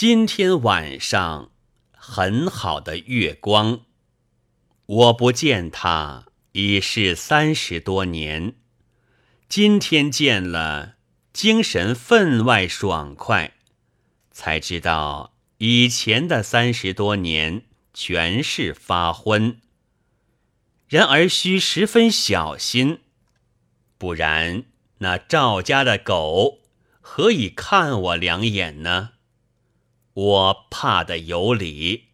今天晚上很好的月光，我不见他已是三十多年。今天见了，精神分外爽快，才知道以前的三十多年全是发昏。然而需十分小心，不然那赵家的狗何以看我两眼呢？我怕的有理。